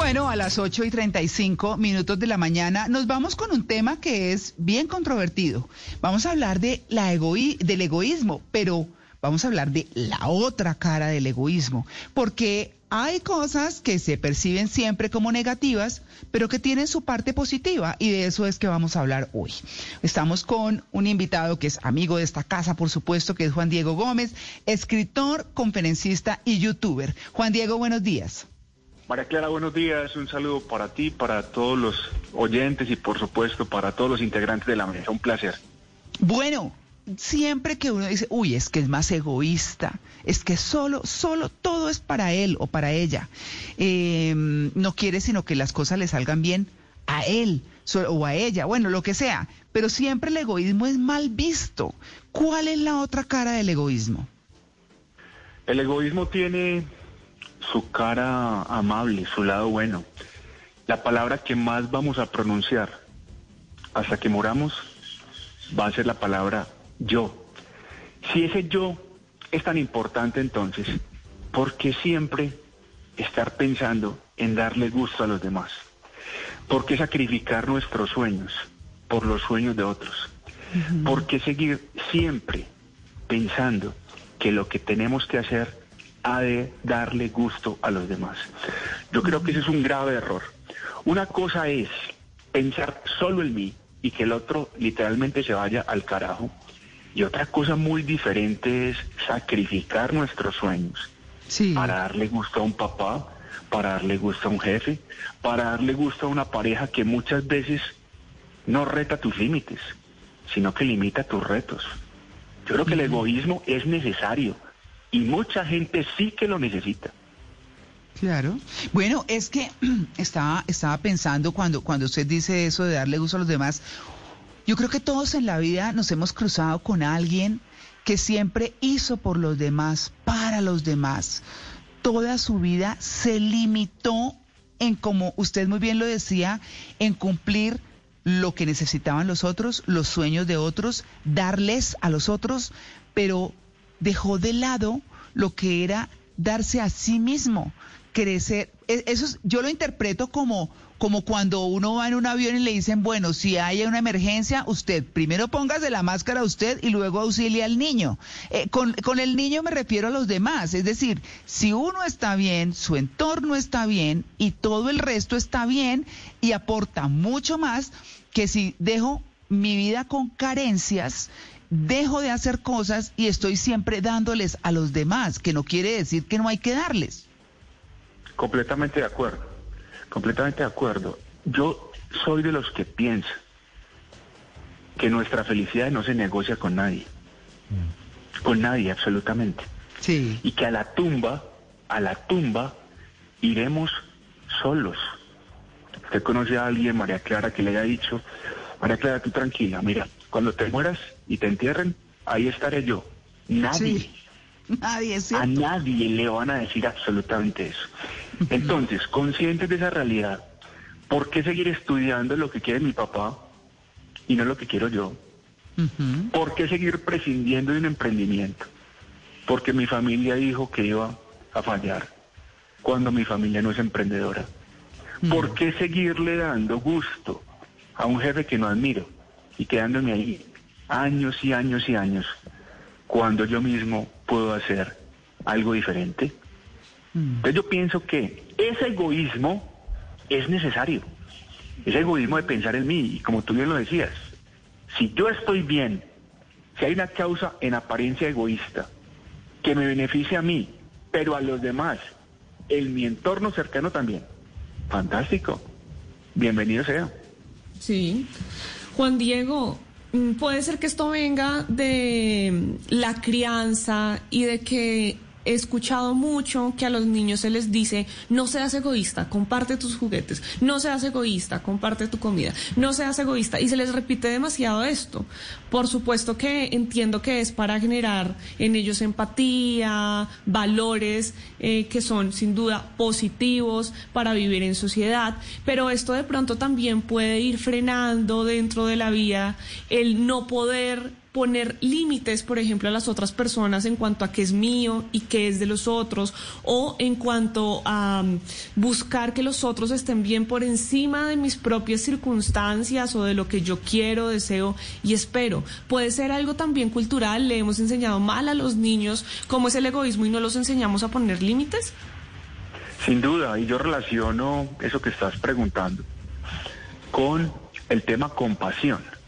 Bueno, a las 8 y 35 minutos de la mañana nos vamos con un tema que es bien controvertido. Vamos a hablar de la egoí del egoísmo, pero vamos a hablar de la otra cara del egoísmo, porque hay cosas que se perciben siempre como negativas, pero que tienen su parte positiva y de eso es que vamos a hablar hoy. Estamos con un invitado que es amigo de esta casa, por supuesto, que es Juan Diego Gómez, escritor, conferencista y youtuber. Juan Diego, buenos días. María Clara, buenos días. Un saludo para ti, para todos los oyentes y por supuesto para todos los integrantes de la mesa. Un placer. Bueno, siempre que uno dice, uy, es que es más egoísta, es que solo, solo todo es para él o para ella. Eh, no quiere sino que las cosas le salgan bien a él o a ella, bueno, lo que sea. Pero siempre el egoísmo es mal visto. ¿Cuál es la otra cara del egoísmo? El egoísmo tiene su cara amable, su lado bueno. La palabra que más vamos a pronunciar hasta que moramos va a ser la palabra yo. Si ese yo es tan importante entonces, ¿por qué siempre estar pensando en darle gusto a los demás? ¿Por qué sacrificar nuestros sueños por los sueños de otros? ¿Por qué seguir siempre pensando que lo que tenemos que hacer ha de darle gusto a los demás. Yo creo que ese es un grave error. Una cosa es pensar solo en mí y que el otro literalmente se vaya al carajo. Y otra cosa muy diferente es sacrificar nuestros sueños para darle gusto a un papá, para darle gusto a un jefe, para darle gusto a una pareja que muchas veces no reta tus límites, sino que limita tus retos. Yo creo que el egoísmo es necesario y mucha gente sí que lo necesita. Claro. Bueno, es que estaba, estaba pensando cuando, cuando usted dice eso de darle gusto a los demás, yo creo que todos en la vida nos hemos cruzado con alguien que siempre hizo por los demás, para los demás. Toda su vida se limitó en, como usted muy bien lo decía, en cumplir lo que necesitaban los otros, los sueños de otros, darles a los otros, pero dejó de lado lo que era darse a sí mismo, crecer. E, eso yo lo interpreto como, como cuando uno va en un avión y le dicen, bueno, si hay una emergencia, usted primero póngase la máscara a usted y luego auxilie al niño. Eh, con, con el niño me refiero a los demás, es decir, si uno está bien, su entorno está bien y todo el resto está bien y aporta mucho más que si dejo mi vida con carencias dejo de hacer cosas y estoy siempre dándoles a los demás, que no quiere decir que no hay que darles. Completamente de acuerdo, completamente de acuerdo. Yo soy de los que piensan que nuestra felicidad no se negocia con nadie, mm. con nadie absolutamente. Sí. Y que a la tumba, a la tumba, iremos solos. Usted conoce a alguien, María Clara, que le haya dicho, María Clara, tú tranquila, mira, cuando te mueras y te entierren, ahí estaré yo. Nadie. Nadie, A nadie le van a decir absolutamente eso. Entonces, conscientes de esa realidad, ¿por qué seguir estudiando lo que quiere mi papá y no lo que quiero yo? ¿Por qué seguir prescindiendo de un emprendimiento? Porque mi familia dijo que iba a fallar cuando mi familia no es emprendedora. ¿Por qué seguirle dando gusto a un jefe que no admiro? Y quedándome ahí años y años y años cuando yo mismo puedo hacer algo diferente. Mm. Entonces yo pienso que ese egoísmo es necesario, ese egoísmo de pensar en mí, y como tú bien lo decías, si yo estoy bien, si hay una causa en apariencia egoísta que me beneficia a mí, pero a los demás, en mi entorno cercano también, fantástico, bienvenido sea. Sí. Juan Diego, mm, puede ser que esto venga de la crianza y de que he escuchado mucho que a los niños se les dice, no seas egoísta, comparte tus juguetes, no seas egoísta, comparte tu comida, no seas egoísta. Y se les repite demasiado esto. Por supuesto que entiendo que es para generar en ellos empatía, valores eh, que son sin duda positivos para vivir en sociedad, pero esto de pronto también puede ir frenando dentro de la vida el no poder poner límites, por ejemplo, a las otras personas en cuanto a qué es mío y qué es de los otros, o en cuanto a um, buscar que los otros estén bien por encima de mis propias circunstancias o de lo que yo quiero, deseo y espero. Puede ser algo también cultural, le hemos enseñado mal a los niños cómo es el egoísmo y no los enseñamos a poner límites. Sin duda, y yo relaciono eso que estás preguntando con el tema compasión.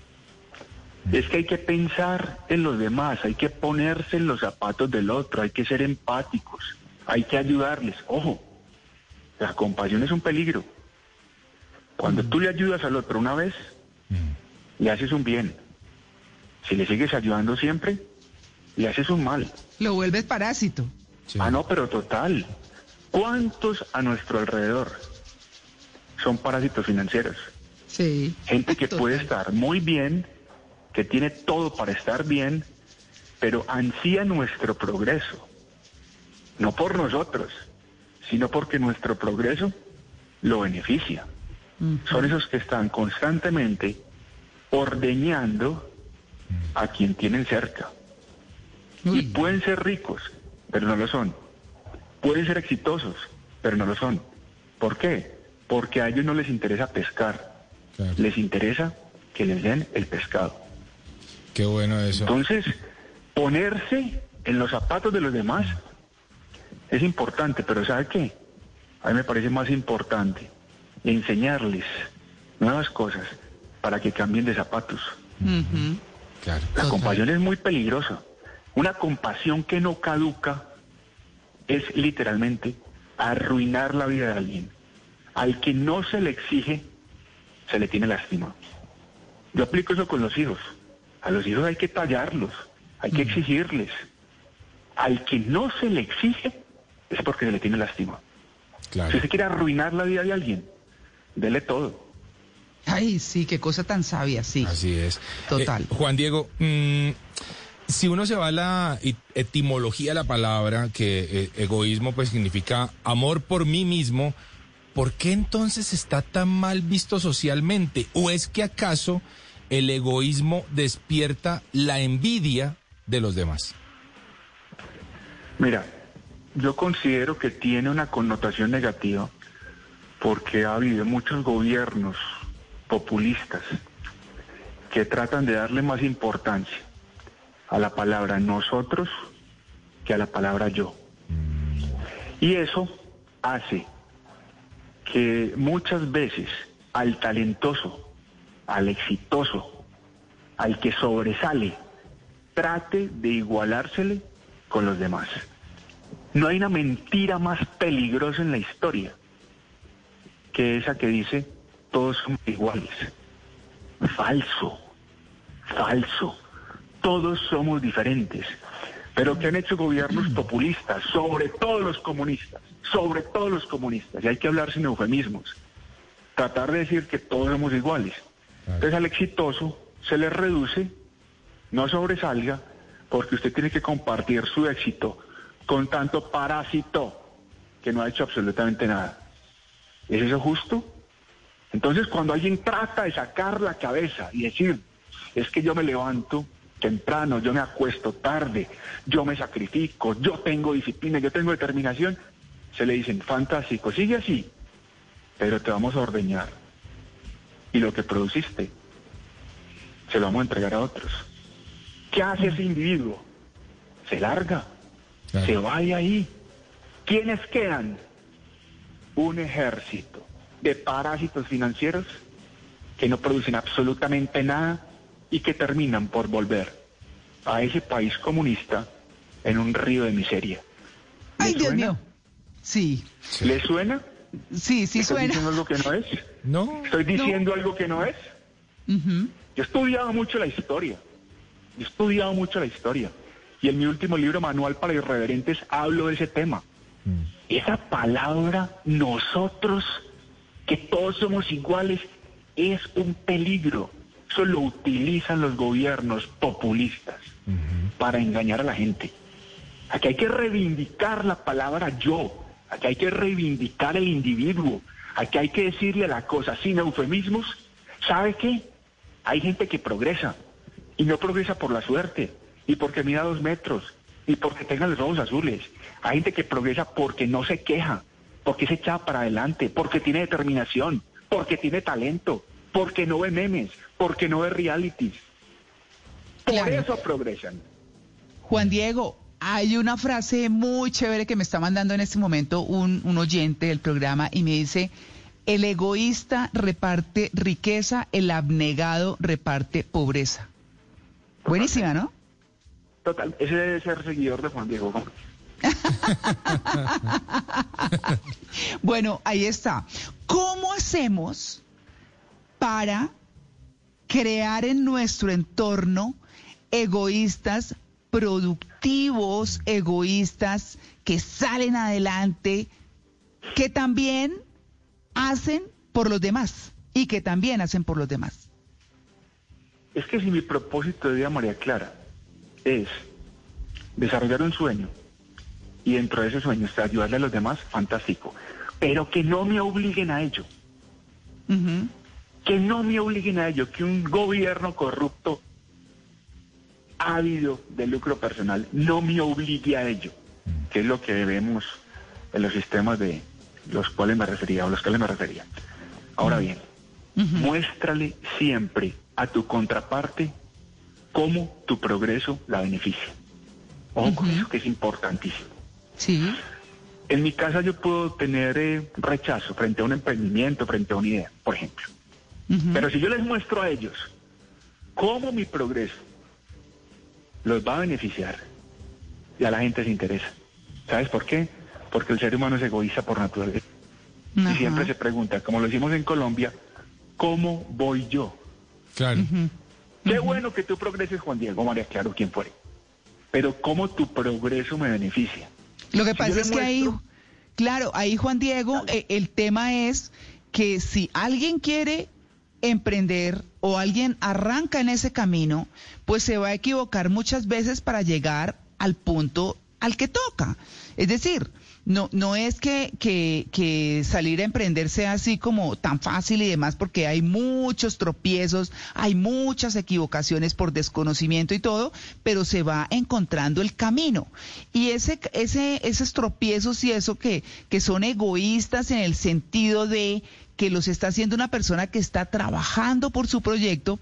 Es que hay que pensar en los demás, hay que ponerse en los zapatos del otro, hay que ser empáticos, hay que ayudarles. Ojo, la compasión es un peligro. Cuando tú le ayudas al otro una vez, le haces un bien. Si le sigues ayudando siempre, le haces un mal. Lo vuelves parásito. Ah, no, pero total. ¿Cuántos a nuestro alrededor son parásitos financieros? Sí. Gente que puede estar muy bien, que tiene todo para estar bien, pero ansía nuestro progreso. No por nosotros, sino porque nuestro progreso lo beneficia. Son esos que están constantemente ordeñando a quien tienen cerca. Y pueden ser ricos, pero no lo son. Pueden ser exitosos, pero no lo son. ¿Por qué? Porque a ellos no les interesa pescar les interesa que les den el pescado. Qué bueno eso. Entonces, ponerse en los zapatos de los demás es importante, pero ¿sabe qué? A mí me parece más importante enseñarles nuevas cosas para que cambien de zapatos. La compasión es muy peligrosa. Una compasión que no caduca es literalmente arruinar la vida de alguien. Al que no se le exige se le tiene lástima. Yo aplico eso con los hijos. A los hijos hay que tallarlos, hay que exigirles. Al que no se le exige es porque se le tiene lástima. Si se quiere arruinar la vida de alguien, dele todo. Ay, sí, qué cosa tan sabia, sí. Así es. Total. Eh, Juan Diego, mm, si uno se va a la etimología de la palabra, que eh, egoísmo pues significa amor por mí mismo, ¿por qué entonces está tan mal visto socialmente? ¿O es que acaso el egoísmo despierta la envidia de los demás? Mira, yo considero que tiene una connotación negativa porque ha habido muchos gobiernos populistas que tratan de darle más importancia a la palabra nosotros que a la palabra yo. Y eso hace que muchas veces al talentoso, al exitoso, al que sobresale, trate de igualársele con los demás. No hay una mentira más peligrosa en la historia que esa que dice todos somos iguales. Falso, falso. Todos somos diferentes. Pero que han hecho gobiernos populistas, sobre todo los comunistas, sobre todo los comunistas, y hay que hablar sin eufemismos, tratar de decir que todos somos iguales. Entonces al exitoso se le reduce, no sobresalga, porque usted tiene que compartir su éxito con tanto parásito que no ha hecho absolutamente nada. ¿Es eso justo? Entonces cuando alguien trata de sacar la cabeza y decir, es que yo me levanto temprano, yo me acuesto tarde, yo me sacrifico, yo tengo disciplina, yo tengo determinación, se le dicen, fantástico, sigue así, pero te vamos a ordeñar. Y lo que produciste, se lo vamos a entregar a otros. ¿Qué hace ese individuo? Se larga, se vaya ahí. ¿Quiénes quedan? Un ejército de parásitos financieros que no producen absolutamente nada y que terminan por volver a ese país comunista en un río de miseria. Ay, Dios mío. Sí. ¿Le suena? Sí, sí ¿Estoy suena. diciendo algo que no es? No. ¿Estoy diciendo algo que no es? Yo he estudiado mucho la historia. Yo he estudiado mucho la historia. Y en mi último libro, Manual para Irreverentes, hablo de ese tema. Esa palabra, nosotros, que todos somos iguales, es un peligro. Eso lo utilizan los gobiernos populistas para engañar a la gente. Aquí hay que reivindicar la palabra yo. Aquí hay que reivindicar el individuo. Aquí hay que decirle la cosa sin eufemismos. ¿Sabe qué? Hay gente que progresa y no progresa por la suerte, y porque mida dos metros, y porque tenga los ojos azules. Hay gente que progresa porque no se queja, porque se echa para adelante, porque tiene determinación, porque tiene talento, porque no ve memes, porque no ve realities. Por Claro. eso progresan. Juan Diego, hay una frase muy chévere que me está mandando en este momento un, un oyente del programa y me dice, el egoísta reparte riqueza, el abnegado reparte pobreza. Buenísima, ¿no? Total, ese debe ser seguidor de Juan Diego. Gómez. Bueno, ahí está. ¿Cómo hacemos para crear en nuestro entorno egoístas productivos, egoístas que salen adelante, que también hacen por los demás y que también hacen por los demás? Es que si mi propósito de vida, María Clara, es desarrollar un sueño y dentro de ese sueño está ayudarle a los demás, fantástico. Pero que no me obliguen a ello. Que no me obliguen a ello. Que un gobierno corrupto, ávido de lucro personal, no me obligue a ello. Que es lo que vemos en los sistemas de los cuales me refería o los cuales me refería. Ahora bien, muéstrale siempre a tu contraparte cómo tu progreso la beneficia. Ojo con eso que es importantísimo. Sí. En mi casa yo puedo tener eh, rechazo frente a un emprendimiento, frente a una idea, por ejemplo. Pero si yo les muestro a ellos cómo mi progreso los va a beneficiar, ya la gente se interesa. ¿Sabes por qué? Porque el ser humano es egoísta por naturaleza. Ajá. Y siempre se pregunta, como lo hicimos en Colombia, ¿cómo voy yo? Claro. Qué bueno que tú progreses, Juan Diego, María Claro, quien fuere. Pero ¿cómo tu progreso me beneficia? Lo que Si pasa es que ahí, claro, ahí Juan Diego, eh, el tema es que si alguien quiere emprender o alguien arranca en ese camino, pues se va a equivocar muchas veces para llegar al punto al que toca. Es decir, no, no es que, que, que salir a emprender sea así como tan fácil y demás, porque hay muchos tropiezos, hay muchas equivocaciones por desconocimiento y todo, pero se va encontrando el camino. Y ese, ese, esos tropiezos y eso que, que son egoístas en el sentido de que los está haciendo una persona que está trabajando por su proyecto,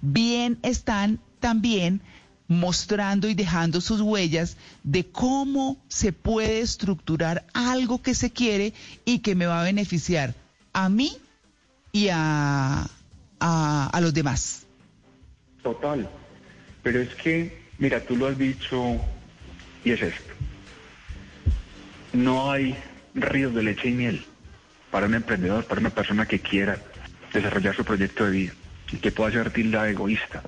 bien están también mostrando y dejando sus huellas de cómo se puede estructurar algo que se quiere y que me va a beneficiar a mí y a, a, los demás. Total. Pero es que, mira, tú lo has dicho y es esto. No hay ríos de leche y miel para un emprendedor, para una persona que quiera desarrollar su proyecto de vida y que pueda ser tilda egoísta.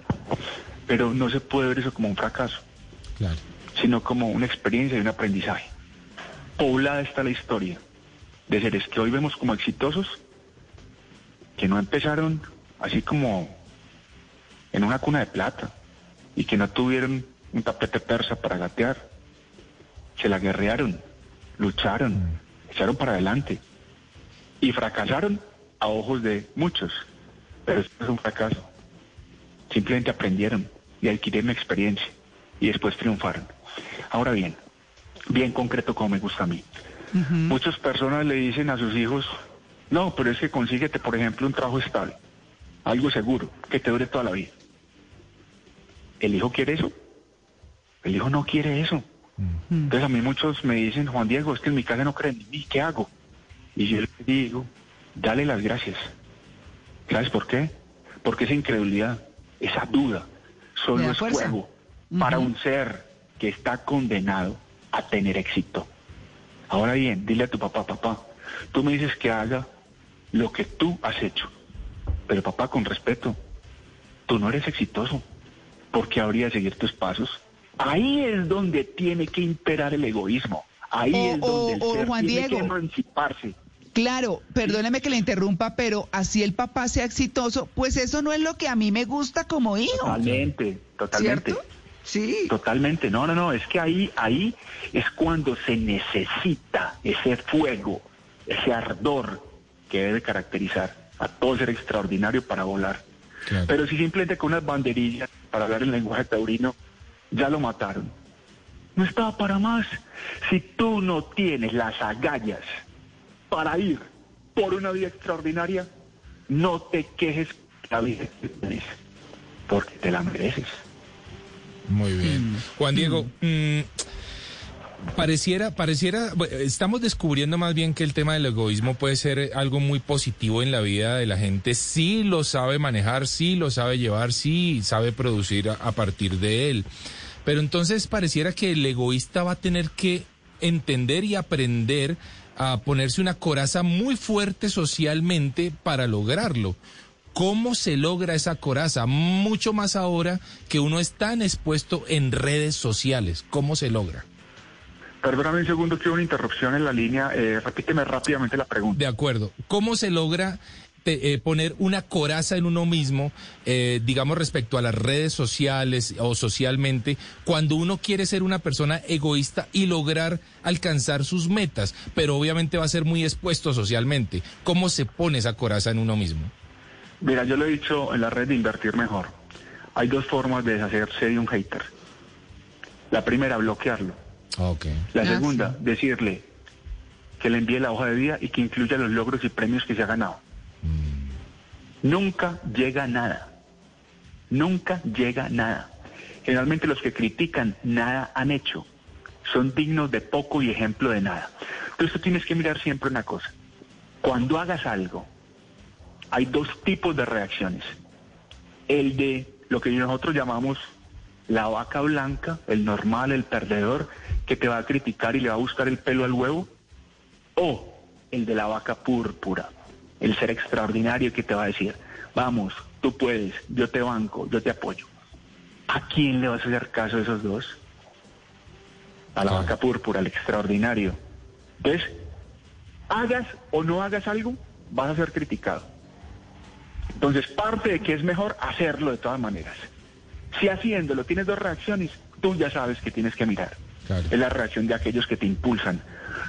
Pero no se puede ver eso como un fracaso, Claro. sino como una experiencia y un aprendizaje. Poblada está la historia de seres que hoy vemos como exitosos, que no empezaron así como en una cuna de plata y que no tuvieron un tapete persa para gatear. Se la guerrearon, lucharon, echaron para adelante y fracasaron a ojos de muchos. Pero esto es un fracaso. Simplemente aprendieron y adquirieron experiencia y después triunfaron. Ahora bien, bien concreto como me gusta a mí. Muchas personas le dicen a sus hijos, no, pero es que consíguete, por ejemplo, un trabajo estable, algo seguro, que te dure toda la vida. ¿El hijo quiere eso? El hijo no quiere eso. Entonces a mí muchos me dicen, Juan Diego, es que en mi casa no creen en mí, ¿qué hago? Y yo les digo, dale las gracias. ¿Sabes por qué? Porque esa incredulidad, esa duda, solo es fuerza. fuego para un ser que está condenado a tener éxito. Ahora bien, dile a tu papá, papá, tú me dices que haga lo que tú has hecho, pero papá, con respeto, tú no eres exitoso, porque habría de seguir tus pasos. Ahí es donde tiene que imperar el egoísmo. Ahí es donde el ser tiene Diego. que emanciparse. Claro, perdóneme que le interrumpa, pero así el papá sea exitoso, pues eso no es lo que a mí me gusta como hijo. Totalmente, totalmente. ¿Cierto? Sí. Totalmente, no, no, no, es que ahí, ahí es cuando se necesita ese fuego, ese ardor que debe caracterizar a todo ser extraordinario para volar. Claro. Pero si simplemente con unas banderillas, para hablar en lenguaje taurino, ya lo mataron. No estaba para más. Si tú no tienes las agallas para ir por una vida extraordinaria, no te quejes la vida que porque te la mereces. Muy bien. Juan Diego, mm, pareciera, pareciera, bueno, estamos descubriendo más bien que el tema del egoísmo puede ser algo muy positivo en la vida de la gente. Sí lo sabe manejar, sí lo sabe llevar, sí sabe producir a, a partir de él. Pero entonces pareciera que el egoísta va a tener que entender y aprender a ponerse una coraza muy fuerte socialmente para lograrlo. ¿Cómo se logra esa coraza? Mucho más ahora que uno es tan expuesto en redes sociales. ¿Cómo se logra? Perdóname un segundo, que hubo una interrupción en la línea. Eh, repíteme rápidamente la pregunta. De acuerdo. ¿Cómo se logra te- eh, poner una coraza en uno mismo, eh, digamos, respecto a las redes sociales o socialmente, cuando uno quiere ser una persona egoísta y lograr alcanzar sus metas, pero obviamente va a ser muy expuesto socialmente? ¿Cómo se pone esa coraza en uno mismo? Mira, yo lo he dicho en la red de invertir mejor. Hay dos formas de deshacerse de un hater. La primera, bloquearlo. Ok. La Ah, segunda, decirle que le envíe la hoja de vida y que incluya los logros y premios que se ha ganado. Nunca llega nada. Nunca llega nada. Generalmente los que critican nada han hecho. Son dignos de poco y ejemplo de nada. Entonces tienes que mirar siempre una cosa. Cuando hagas algo, hay dos tipos de reacciones. El de lo que nosotros llamamos la vaca blanca, el normal, el perdedor, que te va a criticar y le va a buscar el pelo al huevo, o el de la vaca púrpura, el ser extraordinario que te va a decir, vamos, tú puedes, yo te banco, yo te apoyo. ¿A quién le vas a hacer caso de esos dos? A la vaca púrpura, al extraordinario. Entonces, hagas o no hagas algo, vas a ser criticado. Entonces, parte de que es mejor hacerlo de todas maneras. Si haciéndolo tienes dos reacciones, tú ya sabes que tienes que mirar. Claro. Es la reacción de aquellos que te impulsan,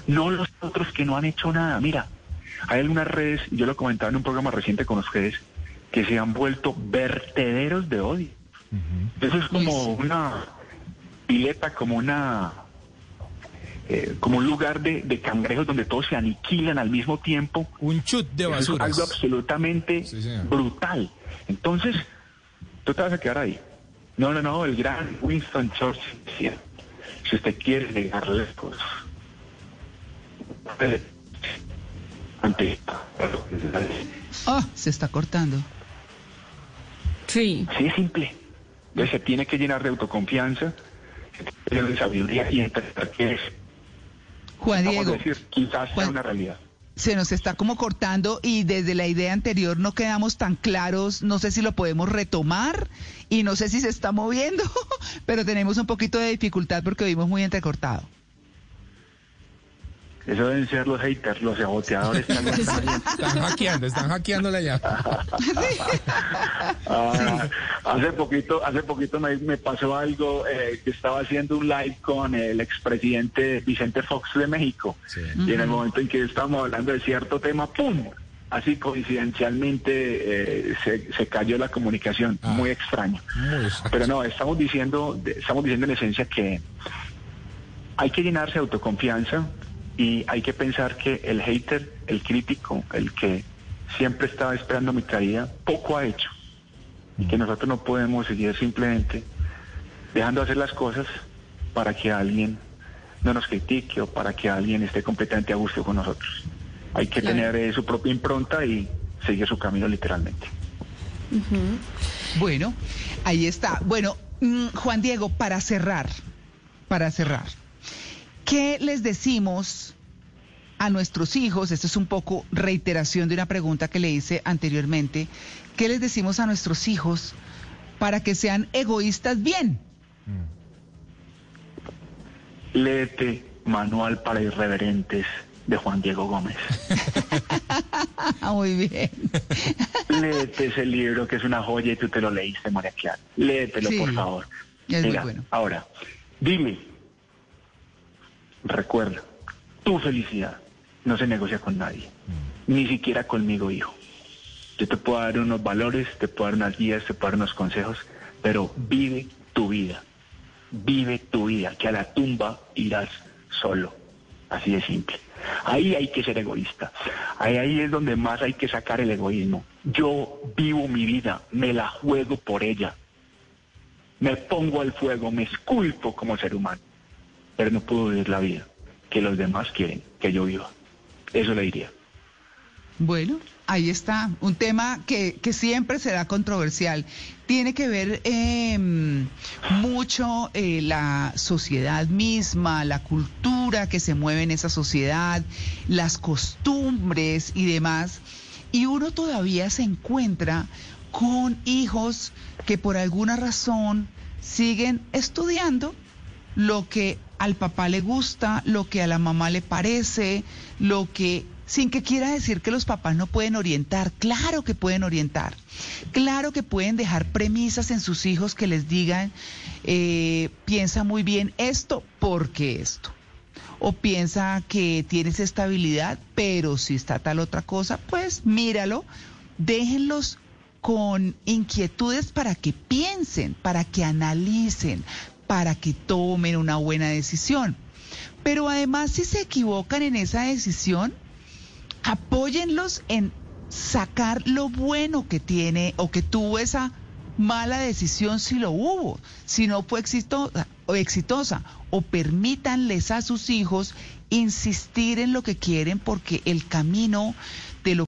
no los otros que no han hecho nada. Mira, hay algunas redes, yo lo comentaba en un programa reciente con ustedes, que se han vuelto vertederos de odio. Eso es como una pileta, como una eh, como un lugar de, de cangrejos donde todos se aniquilan al mismo tiempo. Un chut de basura. algo absolutamente Sí, brutal. Entonces, tú te vas a quedar ahí. No, no, no, el gran Winston Churchill decía, si usted quiere llegar lejos, eh, ante Ah, se está cortando. Sí. Sí, es simple. Entonces se tiene que llenar de autoconfianza, se tiene que llenar de sabiduría y entender que es, Juan Diego, decir, quizás sea una realidad. se nos está como cortando y desde la idea anterior no quedamos tan claros. No sé si lo podemos retomar y no sé si se está moviendo, pero tenemos un poquito de dificultad porque oímos muy entrecortado. Eso deben ser los haters, los saboteadores. están haciendo. Están hackeando, están hackeándola ya. Ah, hace poquito, hace poquito me, me pasó algo eh, que estaba haciendo un live con el expresidente Vicente Fox de México Sí. y en el momento en que estábamos hablando de cierto tema, ¡pum! Así coincidencialmente eh, se, se cayó la comunicación, Ah. muy extraño. Muy. Pero no, estamos diciendo, estamos diciendo en esencia que hay que llenarse de autoconfianza y hay que pensar que el hater, el crítico, el que siempre estaba esperando mi caída, poco ha hecho. Y que nosotros no podemos seguir simplemente dejando hacer las cosas para que alguien no nos critique o para que alguien esté completamente a gusto con nosotros. Hay que Claro. tener eh, su propia impronta y seguir su camino literalmente. Bueno, ahí está. Bueno, mm, Juan Diego, para cerrar, para cerrar, ¿qué les decimos a nuestros hijos? Esto es un poco reiteración de una pregunta que le hice anteriormente. ¿Qué les decimos a nuestros hijos para que sean egoístas bien? Léete Manual para Irreverentes de Juan Diego Gómez. Muy bien. Léete ese libro que es una joya y tú te lo leíste, María Clara. Léetelo, Sí, por favor. es muy Mira, bueno. Ahora, dime, recuerda, tu felicidad no se negocia con nadie, Mm. ni siquiera conmigo, hijo. Yo te puedo dar unos valores, te puedo dar unas guías, te puedo dar unos consejos, pero vive tu vida. Vive tu vida, que a la tumba irás solo. Así de simple. Ahí hay que ser egoísta. Ahí, ahí es donde más hay que sacar el egoísmo. Yo vivo mi vida, me la juego por ella. Me pongo al fuego, me esculpo como ser humano. Pero no puedo vivir la vida que los demás quieren que yo viva. Eso le diría. Bueno, ahí está, un tema que, que siempre será controversial. Tiene que ver em, mucho eh, la sociedad misma, la cultura que se mueve en esa sociedad, las costumbres y demás. Y uno todavía se encuentra con hijos que por alguna razón siguen estudiando lo que al papá le gusta, lo que a la mamá le parece, lo que sin que quiera decir que los papás no pueden orientar, claro que pueden orientar, claro que pueden dejar premisas en sus hijos que les digan, eh, piensa muy bien esto, porque esto. O piensa que tienes estabilidad, pero si está tal otra cosa, pues míralo, déjenlos con inquietudes para que piensen, para que analicen, para que tomen una buena decisión. Pero además, si se equivocan en esa decisión, apóyenlos en sacar lo bueno que tiene o que tuvo esa mala decisión si lo hubo, si no fue exitosa o exitosa, o permítanles a sus hijos insistir en lo que quieren porque el camino